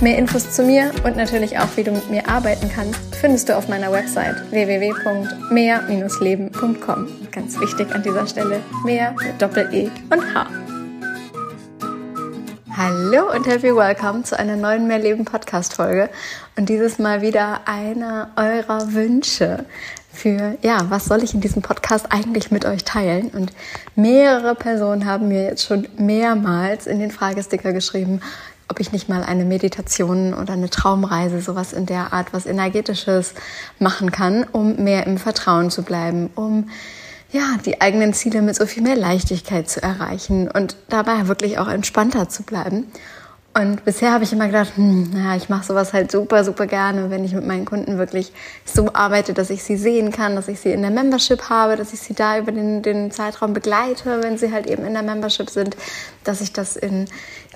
Mehr Infos zu mir und natürlich auch, wie du mit mir arbeiten kannst, findest du auf meiner Website www.mehr-leben.com. Ganz wichtig an dieser Stelle, mehr mit Doppel-E und H. Hallo und happy welcome zu einer neuen Mehrleben Podcast Folge und dieses Mal wieder einer eurer Wünsche für, ja, was soll ich in diesem Podcast eigentlich mit euch teilen? Und mehrere Personen haben mir jetzt schon mehrmals in den Fragesticker geschrieben, ob ich nicht mal eine Meditation oder eine Traumreise, sowas in der Art, was energetisches machen kann, um mehr im Vertrauen zu bleiben, um ja, die eigenen Ziele mit so viel mehr Leichtigkeit zu erreichen und dabei wirklich auch entspannter zu bleiben. Und bisher habe ich immer gedacht, hm, naja, ich mache sowas halt super, super gerne, wenn ich mit meinen Kunden wirklich so arbeite, dass ich sie sehen kann, dass ich sie in der Membership habe, dass ich sie da über den, den Zeitraum begleite, wenn sie halt eben in der Membership sind, dass ich das in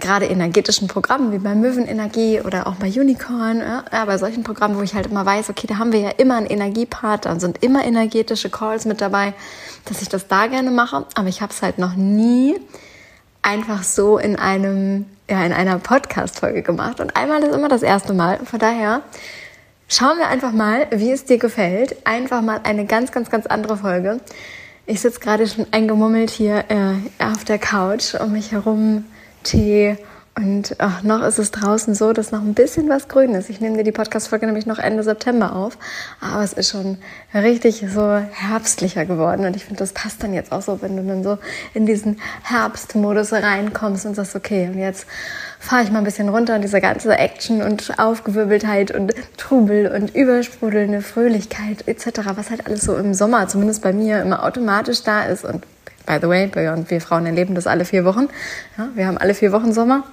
gerade energetischen Programmen wie bei Möwenenergie oder auch bei Unicorn, ja, bei solchen Programmen, wo ich halt immer weiß, okay, da haben wir ja immer einen Energiepart, dann sind immer energetische Calls mit dabei, dass ich das da gerne mache, aber ich habe es halt noch nie einfach so in einem ja, in einer Podcast-Folge gemacht. Und einmal ist immer das erste Mal. Von daher schauen wir einfach mal, wie es dir gefällt. Einfach mal eine ganz, ganz, ganz andere Folge. Ich sitze gerade schon eingemummelt hier äh, auf der Couch, um mich herum Tee und ach, noch ist es draußen so, dass noch ein bisschen was grün ist. Ich nehme dir die Podcast-Folge nämlich noch Ende September auf. Aber es ist schon richtig so herbstlicher geworden. Und ich finde, das passt dann jetzt auch so, wenn du dann so in diesen Herbstmodus reinkommst und sagst, okay, und jetzt fahre ich mal ein bisschen runter und diese ganze Action und Aufgewirbeltheit und Trubel und übersprudelnde Fröhlichkeit etc., was halt alles so im Sommer, zumindest bei mir, immer automatisch da ist. Und by the way, wir Frauen erleben das alle vier Wochen. Ja, wir haben alle vier Wochen Sommer.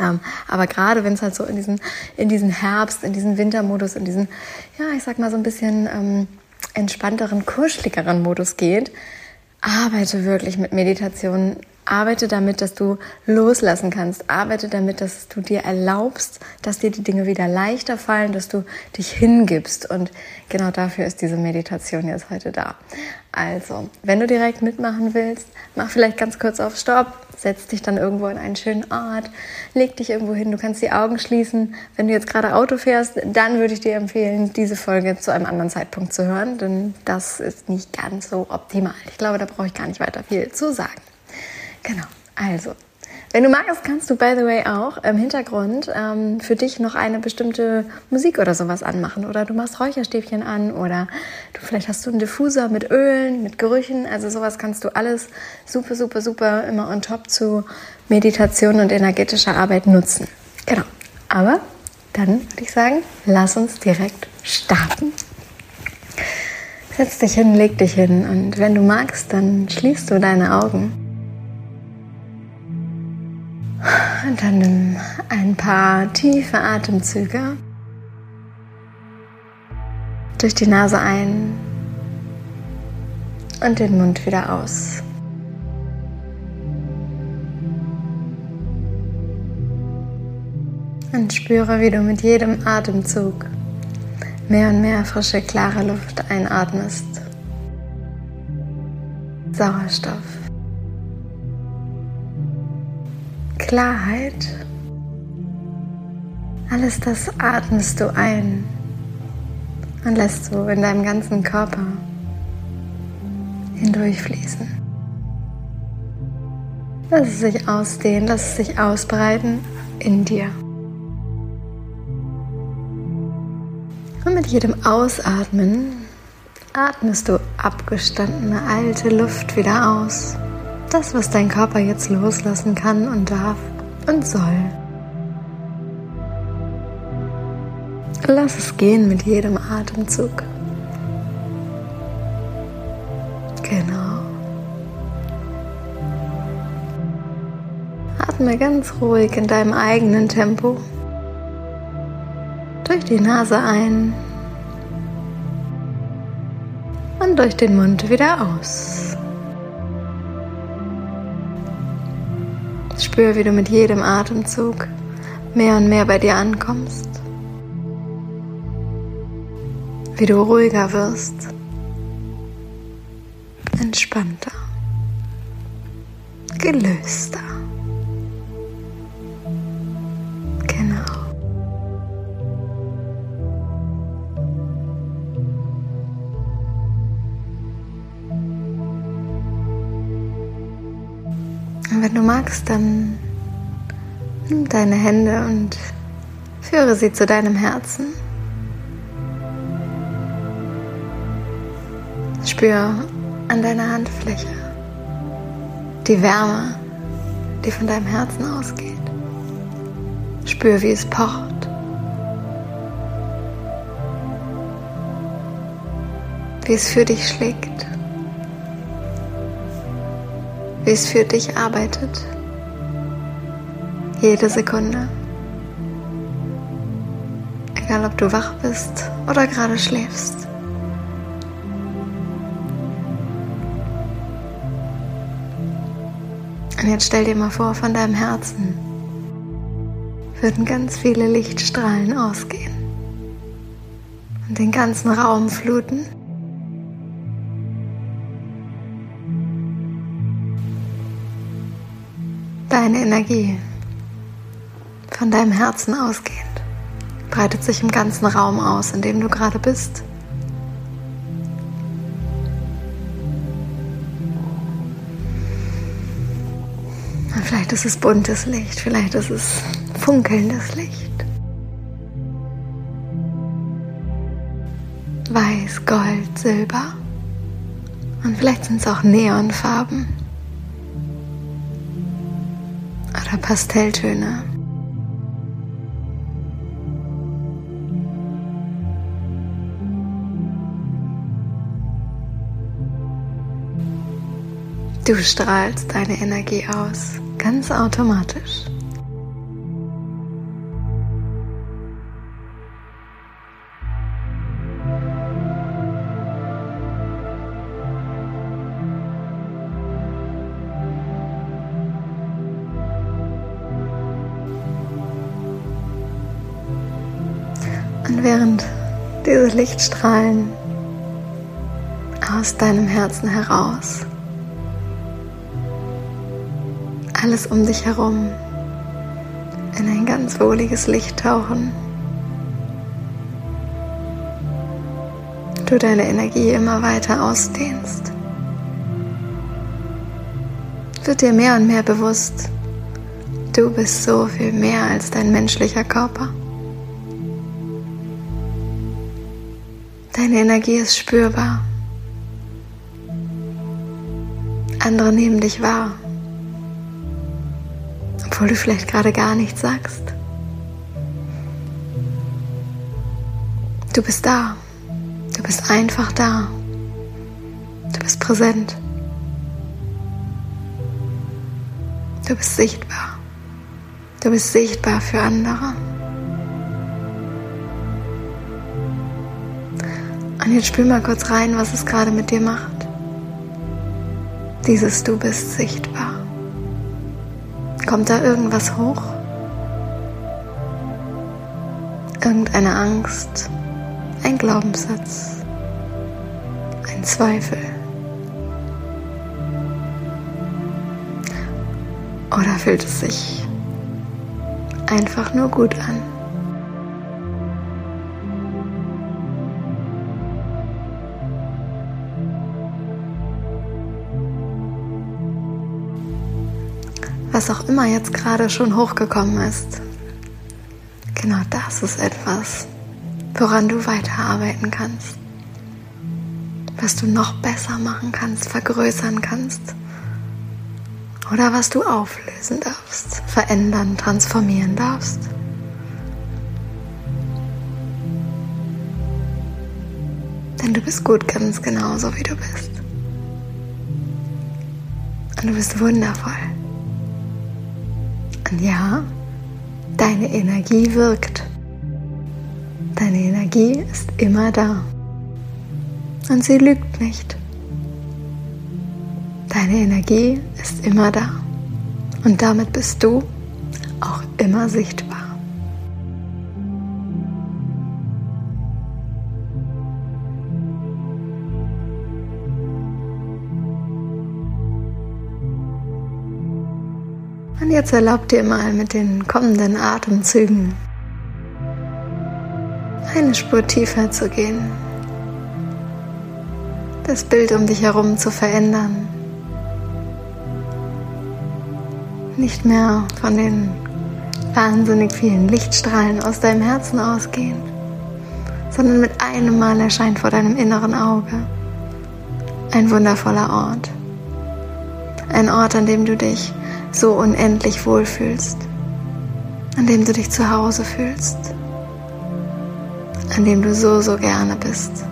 Ähm, aber gerade wenn es halt so in diesen, in diesen Herbst, in diesen Wintermodus, in diesen, ja, ich sag mal so ein bisschen ähm, entspannteren, kuscheligeren Modus geht, arbeite wirklich mit Meditation. Arbeite damit, dass du loslassen kannst. Arbeite damit, dass du dir erlaubst, dass dir die Dinge wieder leichter fallen, dass du dich hingibst. Und genau dafür ist diese Meditation jetzt heute da. Also, wenn du direkt mitmachen willst, mach vielleicht ganz kurz auf Stopp, setz dich dann irgendwo in einen schönen Ort, leg dich irgendwo hin, du kannst die Augen schließen. Wenn du jetzt gerade Auto fährst, dann würde ich dir empfehlen, diese Folge zu einem anderen Zeitpunkt zu hören, denn das ist nicht ganz so optimal. Ich glaube, da brauche ich gar nicht weiter viel zu sagen. Genau, also wenn du magst, kannst du, by the way, auch im Hintergrund ähm, für dich noch eine bestimmte Musik oder sowas anmachen. Oder du machst Räucherstäbchen an oder du vielleicht hast du einen Diffuser mit Ölen, mit Gerüchen. Also sowas kannst du alles super, super, super immer on top zu Meditation und energetischer Arbeit nutzen. Genau. Aber dann würde ich sagen, lass uns direkt starten. Setz dich hin, leg dich hin und wenn du magst, dann schließt du deine Augen. Und dann nimm ein paar tiefe Atemzüge durch die Nase ein und den Mund wieder aus. Und spüre, wie du mit jedem Atemzug mehr und mehr frische, klare Luft einatmest. Sauerstoff. Klarheit. Alles das atmest du ein und lässt du in deinem ganzen Körper hindurchfließen. Lass es sich ausdehnen, lass es sich ausbreiten in dir. Und mit jedem Ausatmen atmest du abgestandene alte Luft wieder aus das, was dein Körper jetzt loslassen kann und darf und soll. Lass es gehen mit jedem Atemzug. Genau. Atme ganz ruhig in deinem eigenen Tempo. Durch die Nase ein und durch den Mund wieder aus. Spür, wie du mit jedem Atemzug mehr und mehr bei dir ankommst, wie du ruhiger wirst, entspannter, gelöster. Wenn du magst, dann nimm deine Hände und führe sie zu deinem Herzen. Spür an deiner Handfläche die Wärme, die von deinem Herzen ausgeht. Spür, wie es pocht. Wie es für dich schlägt wie es für dich arbeitet. Jede Sekunde. Egal ob du wach bist oder gerade schläfst. Und jetzt stell dir mal vor, von deinem Herzen würden ganz viele Lichtstrahlen ausgehen und den ganzen Raum fluten. Energie von deinem Herzen ausgehend breitet sich im ganzen Raum aus, in dem du gerade bist. Vielleicht ist es buntes Licht, vielleicht ist es funkelndes Licht. Weiß, Gold, Silber. Und vielleicht sind es auch Neonfarben. Oder Pastelltöne. Du strahlst deine Energie aus, ganz automatisch. Während diese Lichtstrahlen aus deinem Herzen heraus. Alles um dich herum in ein ganz wohliges Licht tauchen, du deine Energie immer weiter ausdehnst, wird dir mehr und mehr bewusst, du bist so viel mehr als dein menschlicher Körper. Deine Energie ist spürbar. Andere nehmen dich wahr, obwohl du vielleicht gerade gar nichts sagst. Du bist da. Du bist einfach da. Du bist präsent. Du bist sichtbar. Du bist sichtbar für andere. Und jetzt spür mal kurz rein, was es gerade mit dir macht. Dieses Du bist sichtbar. Kommt da irgendwas hoch? Irgendeine Angst, ein Glaubenssatz, ein Zweifel. Oder fühlt es sich einfach nur gut an? Was auch immer jetzt gerade schon hochgekommen ist. Genau das ist etwas, woran du weiterarbeiten kannst, was du noch besser machen kannst, vergrößern kannst oder was du auflösen darfst, verändern, transformieren darfst. Denn du bist gut ganz genauso, wie du bist. Und du bist wundervoll. Und ja, deine Energie wirkt. Deine Energie ist immer da. Und sie lügt nicht. Deine Energie ist immer da. Und damit bist du auch immer sichtbar. Jetzt erlaub dir mal mit den kommenden Atemzügen eine Spur tiefer zu gehen, das Bild um dich herum zu verändern, nicht mehr von den wahnsinnig vielen Lichtstrahlen aus deinem Herzen ausgehen, sondern mit einem Mal erscheint vor deinem inneren Auge ein wundervoller Ort. Ein Ort, an dem du dich so unendlich wohlfühlst, an dem du dich zu Hause fühlst, an dem du so, so gerne bist.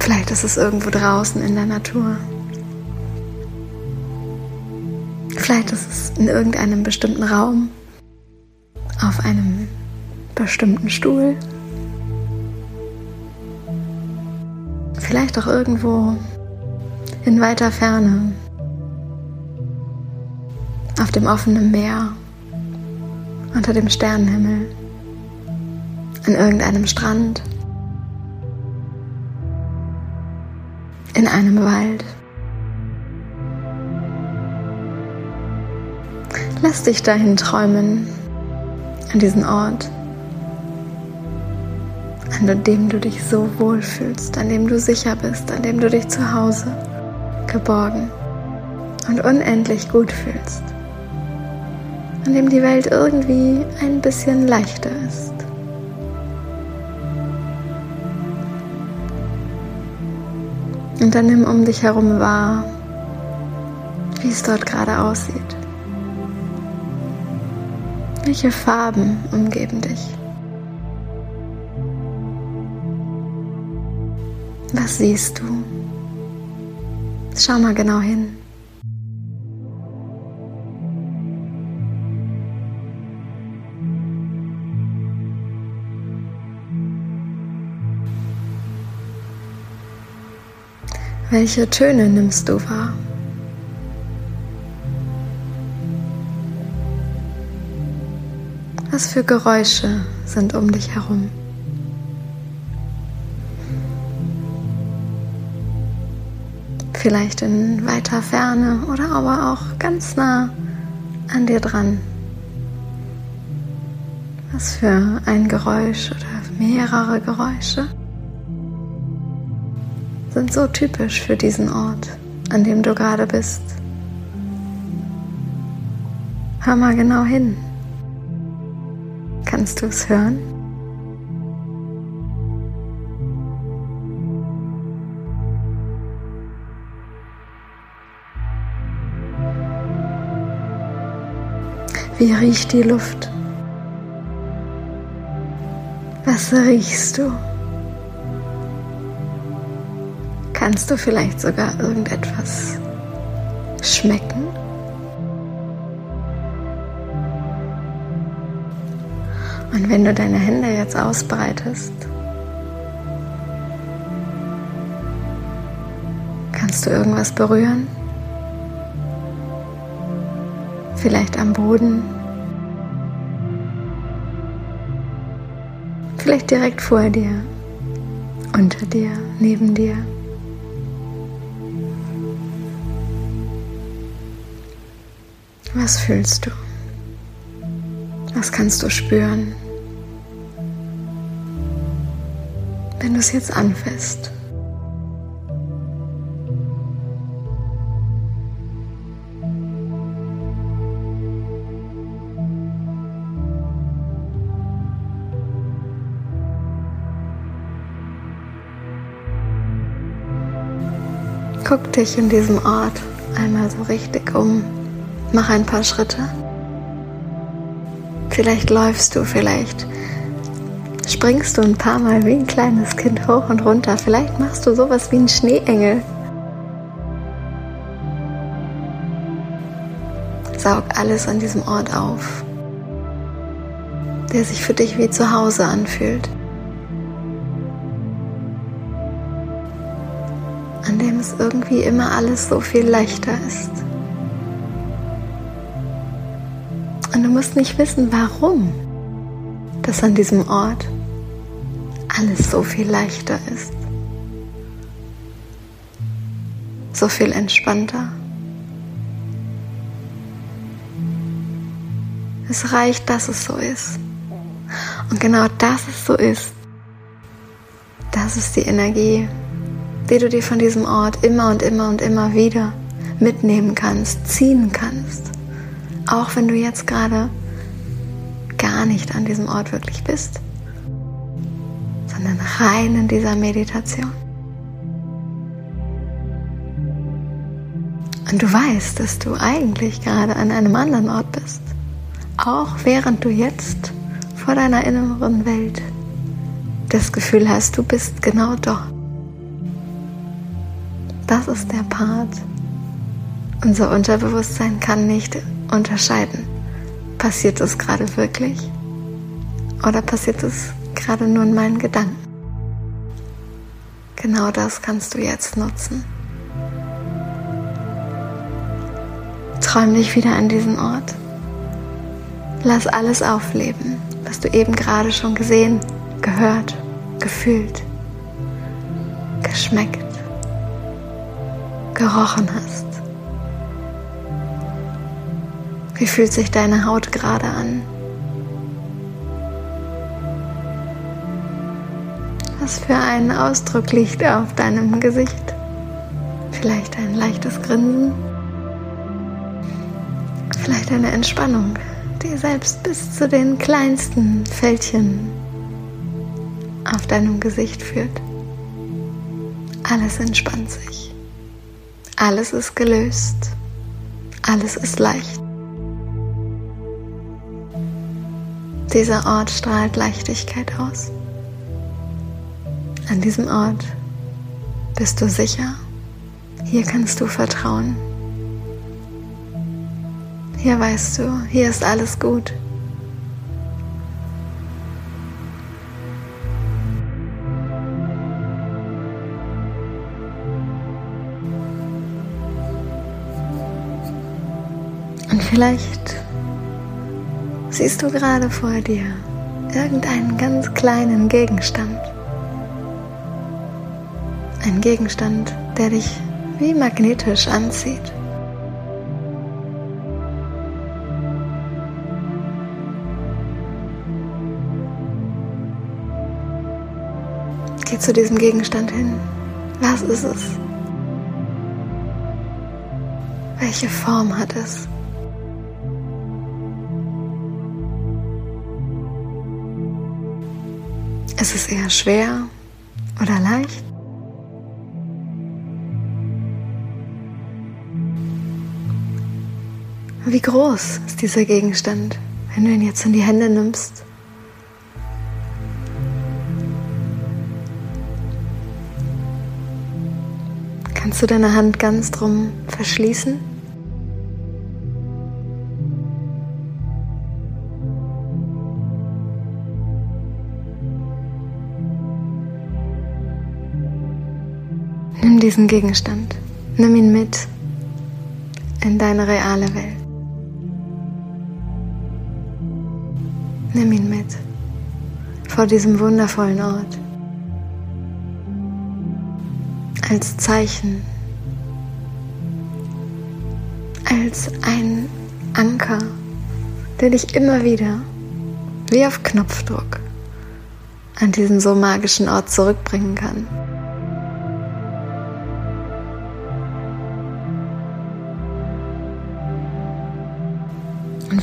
Vielleicht ist es irgendwo draußen in der Natur. Vielleicht ist es in irgendeinem bestimmten Raum, auf einem bestimmten Stuhl. Vielleicht auch irgendwo in weiter Ferne, auf dem offenen Meer, unter dem Sternenhimmel, an irgendeinem Strand, in einem Wald. Lass dich dahin träumen, an diesen Ort, an dem du dich so wohlfühlst, an dem du sicher bist, an dem du dich zu Hause geborgen und unendlich gut fühlst, an dem die Welt irgendwie ein bisschen leichter ist. Und dann nimm um dich herum wahr, wie es dort gerade aussieht. Welche Farben umgeben dich? Was siehst du? Schau mal genau hin. Welche Töne nimmst du wahr? Was für Geräusche sind um dich herum? Vielleicht in weiter Ferne oder aber auch ganz nah an dir dran. Was für ein Geräusch oder mehrere Geräusche sind so typisch für diesen Ort, an dem du gerade bist. Hör mal genau hin. Kannst du es hören? Wie riecht die Luft? Was riechst du? Kannst du vielleicht sogar irgendetwas schmecken? Und wenn du deine Hände jetzt ausbreitest, kannst du irgendwas berühren? Vielleicht am Boden, vielleicht direkt vor dir, unter dir, neben dir. Was fühlst du? Was kannst du spüren, wenn du es jetzt anfasst? Dich in diesem Ort einmal so richtig um. Mach ein paar Schritte. Vielleicht läufst du, vielleicht springst du ein paar Mal wie ein kleines Kind hoch und runter. Vielleicht machst du sowas wie ein Schneeengel. Saug alles an diesem Ort auf, der sich für dich wie zu Hause anfühlt. Irgendwie immer alles so viel leichter ist. Und du musst nicht wissen, warum das an diesem Ort alles so viel leichter ist. So viel entspannter. Es reicht, dass es so ist. Und genau dass es so ist, das ist die Energie, die du dir von diesem Ort immer und immer und immer wieder mitnehmen kannst, ziehen kannst. Auch wenn du jetzt gerade gar nicht an diesem Ort wirklich bist, sondern rein in dieser Meditation. Und du weißt, dass du eigentlich gerade an einem anderen Ort bist, auch während du jetzt vor deiner inneren Welt das Gefühl hast, du bist genau dort. Das ist der Part. Unser Unterbewusstsein kann nicht unterscheiden. Passiert es gerade wirklich? Oder passiert es gerade nur in meinen Gedanken? Genau das kannst du jetzt nutzen. Träum dich wieder an diesen Ort. Lass alles aufleben, was du eben gerade schon gesehen, gehört, gefühlt, geschmeckt, gerochen hast. Wie fühlt sich deine Haut gerade an? Was für ein Ausdruck liegt auf deinem Gesicht? Vielleicht ein leichtes Grinsen? Vielleicht eine Entspannung, die selbst bis zu den kleinsten Fältchen auf deinem Gesicht führt. Alles entspannt sich. Alles ist gelöst. Alles ist leicht. Dieser Ort strahlt Leichtigkeit aus. An diesem Ort bist du sicher. Hier kannst du vertrauen. Hier weißt du, hier ist alles gut. Vielleicht siehst du gerade vor dir irgendeinen ganz kleinen Gegenstand. Ein Gegenstand, der dich wie magnetisch anzieht. Geh zu diesem Gegenstand hin. Was ist es? Welche Form hat es? Ist es eher schwer oder leicht? Wie groß ist dieser Gegenstand, wenn du ihn jetzt in die Hände nimmst? Kannst du deine Hand ganz drum verschließen? Diesen Gegenstand, nimm ihn mit in deine reale Welt. Nimm ihn mit vor diesem wundervollen Ort als Zeichen, als ein Anker, der dich immer wieder wie auf Knopfdruck an diesen so magischen Ort zurückbringen kann.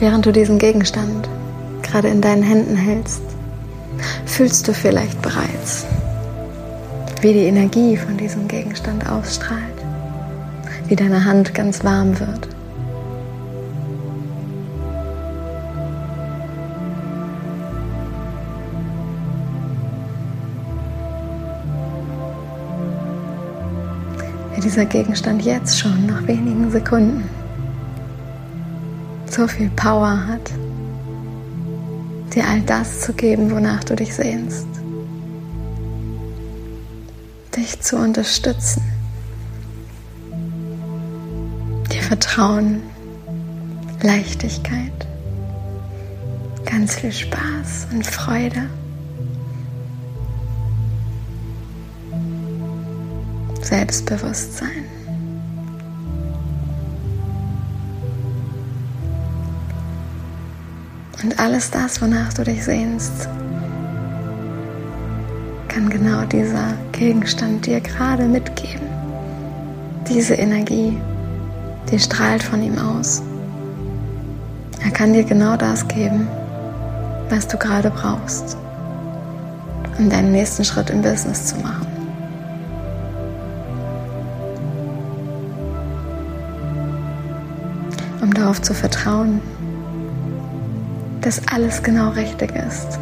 Während du diesen Gegenstand gerade in deinen Händen hältst, fühlst du vielleicht bereits, wie die Energie von diesem Gegenstand ausstrahlt, wie deine Hand ganz warm wird. Wie dieser Gegenstand jetzt schon nach wenigen Sekunden so viel Power hat, dir all das zu geben, wonach du dich sehnst, dich zu unterstützen, dir Vertrauen, Leichtigkeit, ganz viel Spaß und Freude. Selbstbewusstsein. Und alles das, wonach du dich sehnst, kann genau dieser Gegenstand dir gerade mitgeben. Diese Energie, die strahlt von ihm aus. Er kann dir genau das geben, was du gerade brauchst, um deinen nächsten Schritt im Business zu machen. Um darauf zu vertrauen, dass alles genau richtig ist.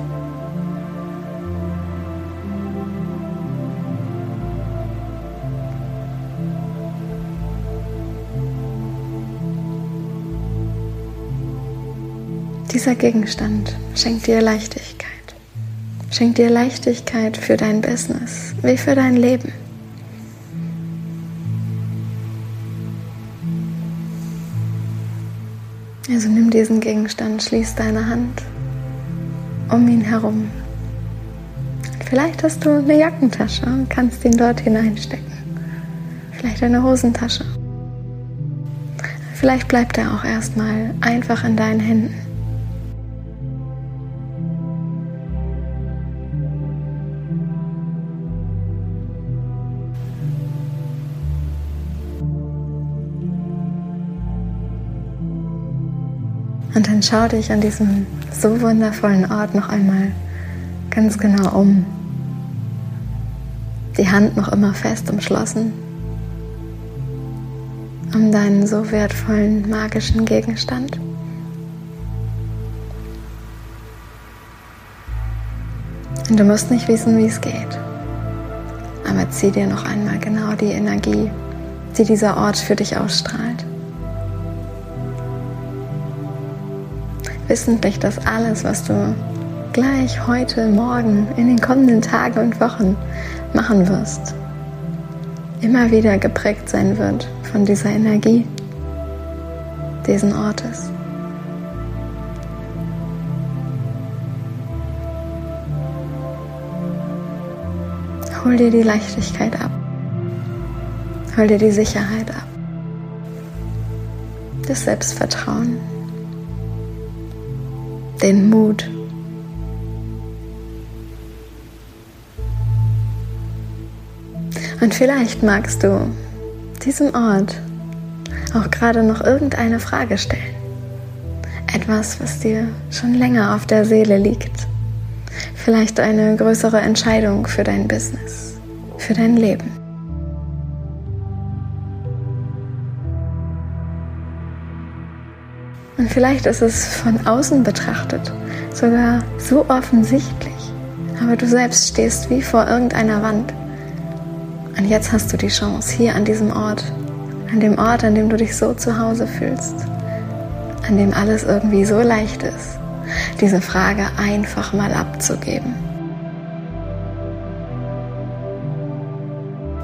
Dieser Gegenstand schenkt dir Leichtigkeit. Schenkt dir Leichtigkeit für dein Business, wie für dein Leben. Also nimm diesen Gegenstand, schließ deine Hand um ihn herum. Vielleicht hast du eine Jackentasche und kannst ihn dort hineinstecken. Vielleicht eine Hosentasche. Vielleicht bleibt er auch erstmal einfach in deinen Händen. Dann schau dich an diesem so wundervollen Ort noch einmal ganz genau um. Die Hand noch immer fest umschlossen, um deinen so wertvollen magischen Gegenstand. Und du musst nicht wissen, wie es geht. Aber zieh dir noch einmal genau die Energie, die dieser Ort für dich ausstrahlt. Wissentlich, dass alles, was du gleich heute, morgen, in den kommenden Tagen und Wochen machen wirst, immer wieder geprägt sein wird von dieser Energie diesen Ortes. Hol dir die Leichtigkeit ab. Hol dir die Sicherheit ab. Das Selbstvertrauen den Mut. Und vielleicht magst du diesem Ort auch gerade noch irgendeine Frage stellen. Etwas, was dir schon länger auf der Seele liegt. Vielleicht eine größere Entscheidung für dein Business, für dein Leben. Und vielleicht ist es von außen betrachtet sogar so offensichtlich, aber du selbst stehst wie vor irgendeiner Wand. Und jetzt hast du die Chance, hier an diesem Ort, an dem Ort, an dem du dich so zu Hause fühlst, an dem alles irgendwie so leicht ist, diese Frage einfach mal abzugeben.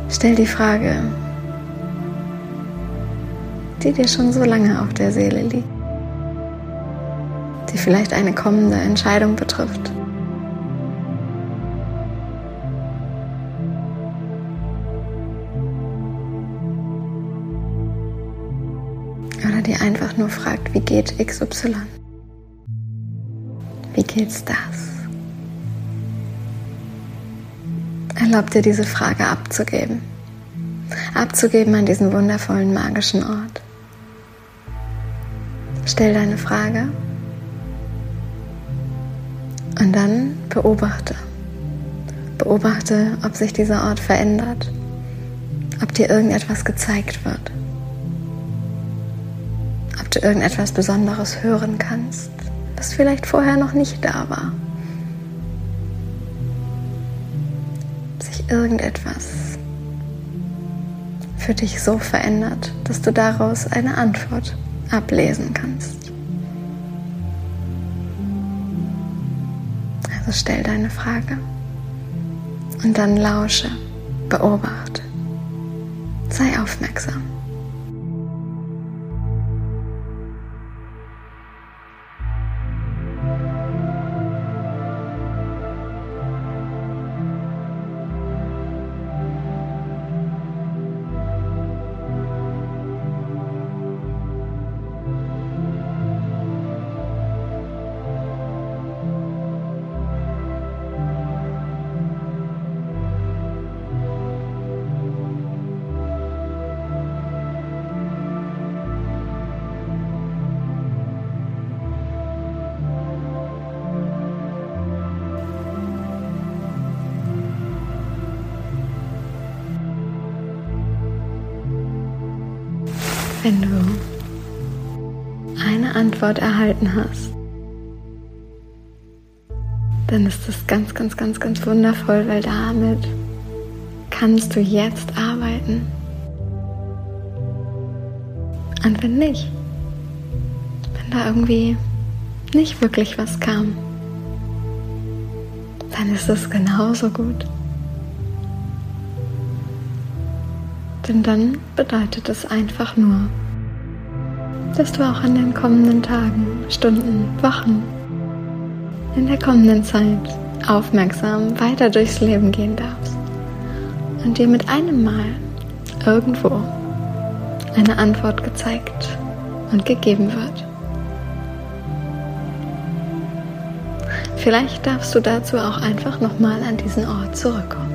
Stell die Frage, die dir schon so lange auf der Seele liegt die vielleicht eine kommende Entscheidung betrifft. Oder die einfach nur fragt, wie geht XY? Wie geht's das? Erlaub dir diese Frage abzugeben. Abzugeben an diesen wundervollen magischen Ort. Stell deine Frage und dann beobachte. Beobachte, ob sich dieser Ort verändert, ob dir irgendetwas gezeigt wird, ob du irgendetwas Besonderes hören kannst, was vielleicht vorher noch nicht da war. Sich irgendetwas für dich so verändert, dass du daraus eine Antwort ablesen kannst. Stell deine Frage und dann lausche, beobachte, sei aufmerksam. Wenn du eine Antwort erhalten hast, dann ist das ganz, ganz, ganz, ganz wundervoll, weil damit kannst du jetzt arbeiten. Und wenn nicht, wenn da irgendwie nicht wirklich was kam, dann ist es genauso gut. Denn dann bedeutet es einfach nur, dass du auch in den kommenden Tagen, Stunden, Wochen, in der kommenden Zeit aufmerksam weiter durchs Leben gehen darfst und dir mit einem Mal irgendwo eine Antwort gezeigt und gegeben wird. Vielleicht darfst du dazu auch einfach nochmal an diesen Ort zurückkommen.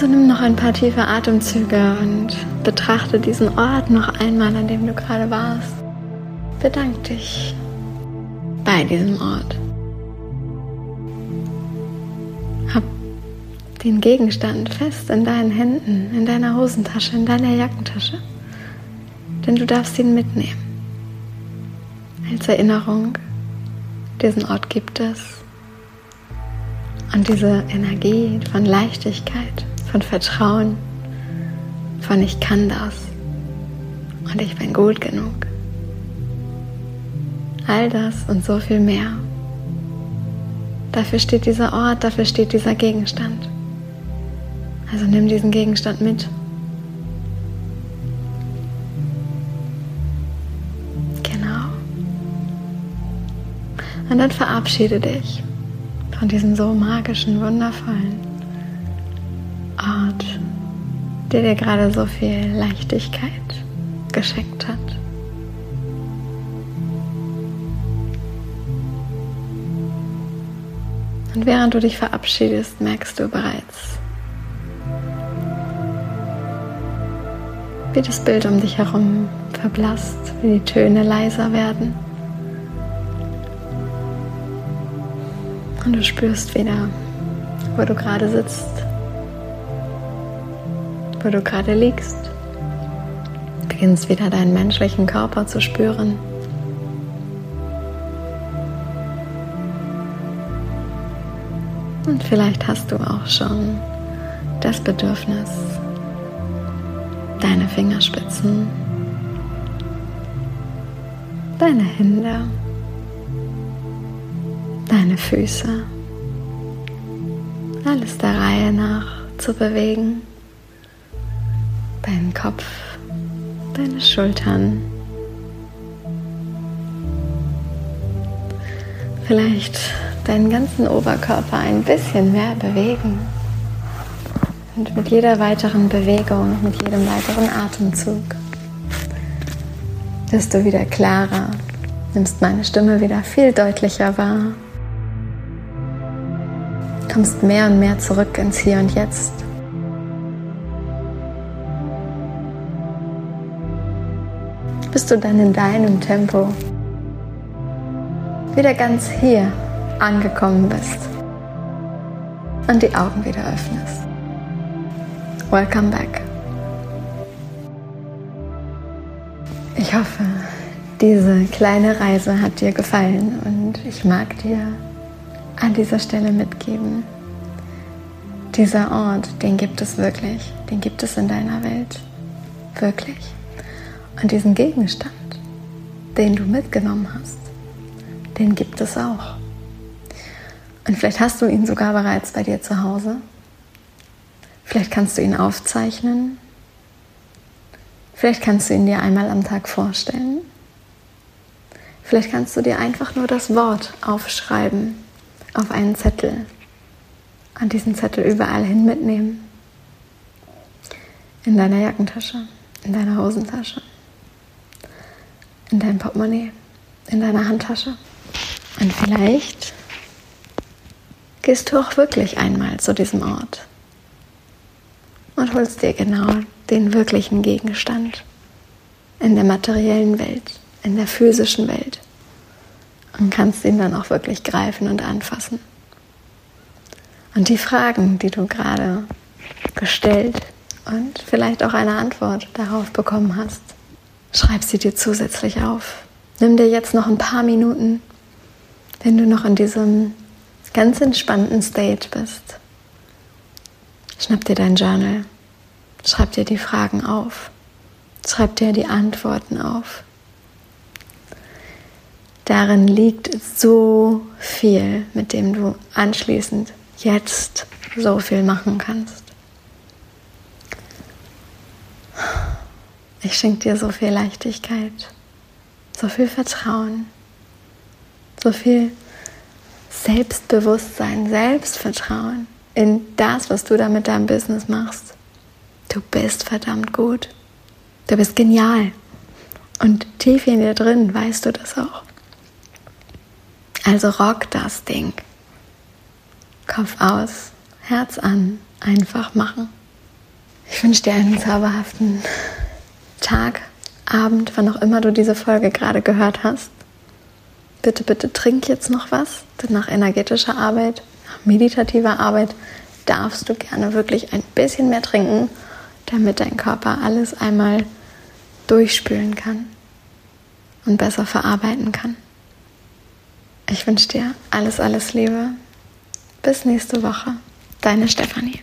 So nimm noch ein paar tiefe Atemzüge und betrachte diesen Ort noch einmal, an dem du gerade warst. Bedank dich bei diesem Ort. Hab den Gegenstand fest in deinen Händen, in deiner Hosentasche, in deiner Jackentasche. Denn du darfst ihn mitnehmen. Als Erinnerung, diesen Ort gibt es. Und diese Energie von Leichtigkeit, von Vertrauen, von ich kann das und ich bin gut genug. All das und so viel mehr. Dafür steht dieser Ort, dafür steht dieser Gegenstand. Also nimm diesen Gegenstand mit. Genau. Und dann verabschiede dich von diesem so magischen, wundervollen der dir gerade so viel Leichtigkeit geschenkt hat. Und während du dich verabschiedest, merkst du bereits, wie das Bild um dich herum verblasst, wie die Töne leiser werden. Und du spürst wieder, wo du gerade sitzt wo du gerade liegst. Beginnst wieder deinen menschlichen Körper zu spüren. Und vielleicht hast du auch schon das Bedürfnis, deine Fingerspitzen, deine Hände, deine Füße, alles der Reihe nach zu bewegen deinen Kopf, deine Schultern. Vielleicht deinen ganzen Oberkörper ein bisschen mehr bewegen. Und mit jeder weiteren Bewegung, mit jedem weiteren Atemzug wirst du wieder klarer, nimmst meine Stimme wieder viel deutlicher wahr, kommst mehr und mehr zurück ins Hier und Jetzt. Du dann in deinem Tempo wieder ganz hier angekommen bist und die Augen wieder öffnest. Welcome back. Ich hoffe, diese kleine Reise hat dir gefallen und ich mag dir an dieser Stelle mitgeben. Dieser Ort, den gibt es wirklich, den gibt es in deiner Welt. Wirklich. Und diesen Gegenstand, den du mitgenommen hast, den gibt es auch. Und vielleicht hast du ihn sogar bereits bei dir zu Hause. Vielleicht kannst du ihn aufzeichnen. Vielleicht kannst du ihn dir einmal am Tag vorstellen. Vielleicht kannst du dir einfach nur das Wort aufschreiben auf einen Zettel. An diesen Zettel überall hin mitnehmen. In deiner Jackentasche, in deiner Hosentasche in deinem Portemonnaie, in deiner Handtasche. Und vielleicht gehst du auch wirklich einmal zu diesem Ort und holst dir genau den wirklichen Gegenstand in der materiellen Welt, in der physischen Welt und kannst ihn dann auch wirklich greifen und anfassen. Und die Fragen, die du gerade gestellt und vielleicht auch eine Antwort darauf bekommen hast, schreib sie dir zusätzlich auf. Nimm dir jetzt noch ein paar Minuten, wenn du noch in diesem ganz entspannten State bist. Schnapp dir dein Journal, schreib dir die Fragen auf, schreib dir die Antworten auf. Darin liegt so viel, mit dem du anschließend jetzt so viel machen kannst. Ich schenke dir so viel Leichtigkeit, so viel Vertrauen, so viel Selbstbewusstsein, Selbstvertrauen in das, was du da mit deinem Business machst. Du bist verdammt gut. Du bist genial. Und tief in dir drin weißt du das auch. Also rock das Ding. Kopf aus, Herz an, einfach machen. Ich wünsche dir einen zauberhaften Tag, Abend, wann auch immer du diese Folge gerade gehört hast. Bitte, bitte trink jetzt noch was, denn nach energetischer Arbeit, nach meditativer Arbeit darfst du gerne wirklich ein bisschen mehr trinken, damit dein Körper alles einmal durchspülen kann und besser verarbeiten kann. Ich wünsche dir alles, alles Liebe. Bis nächste Woche. Deine Stefanie.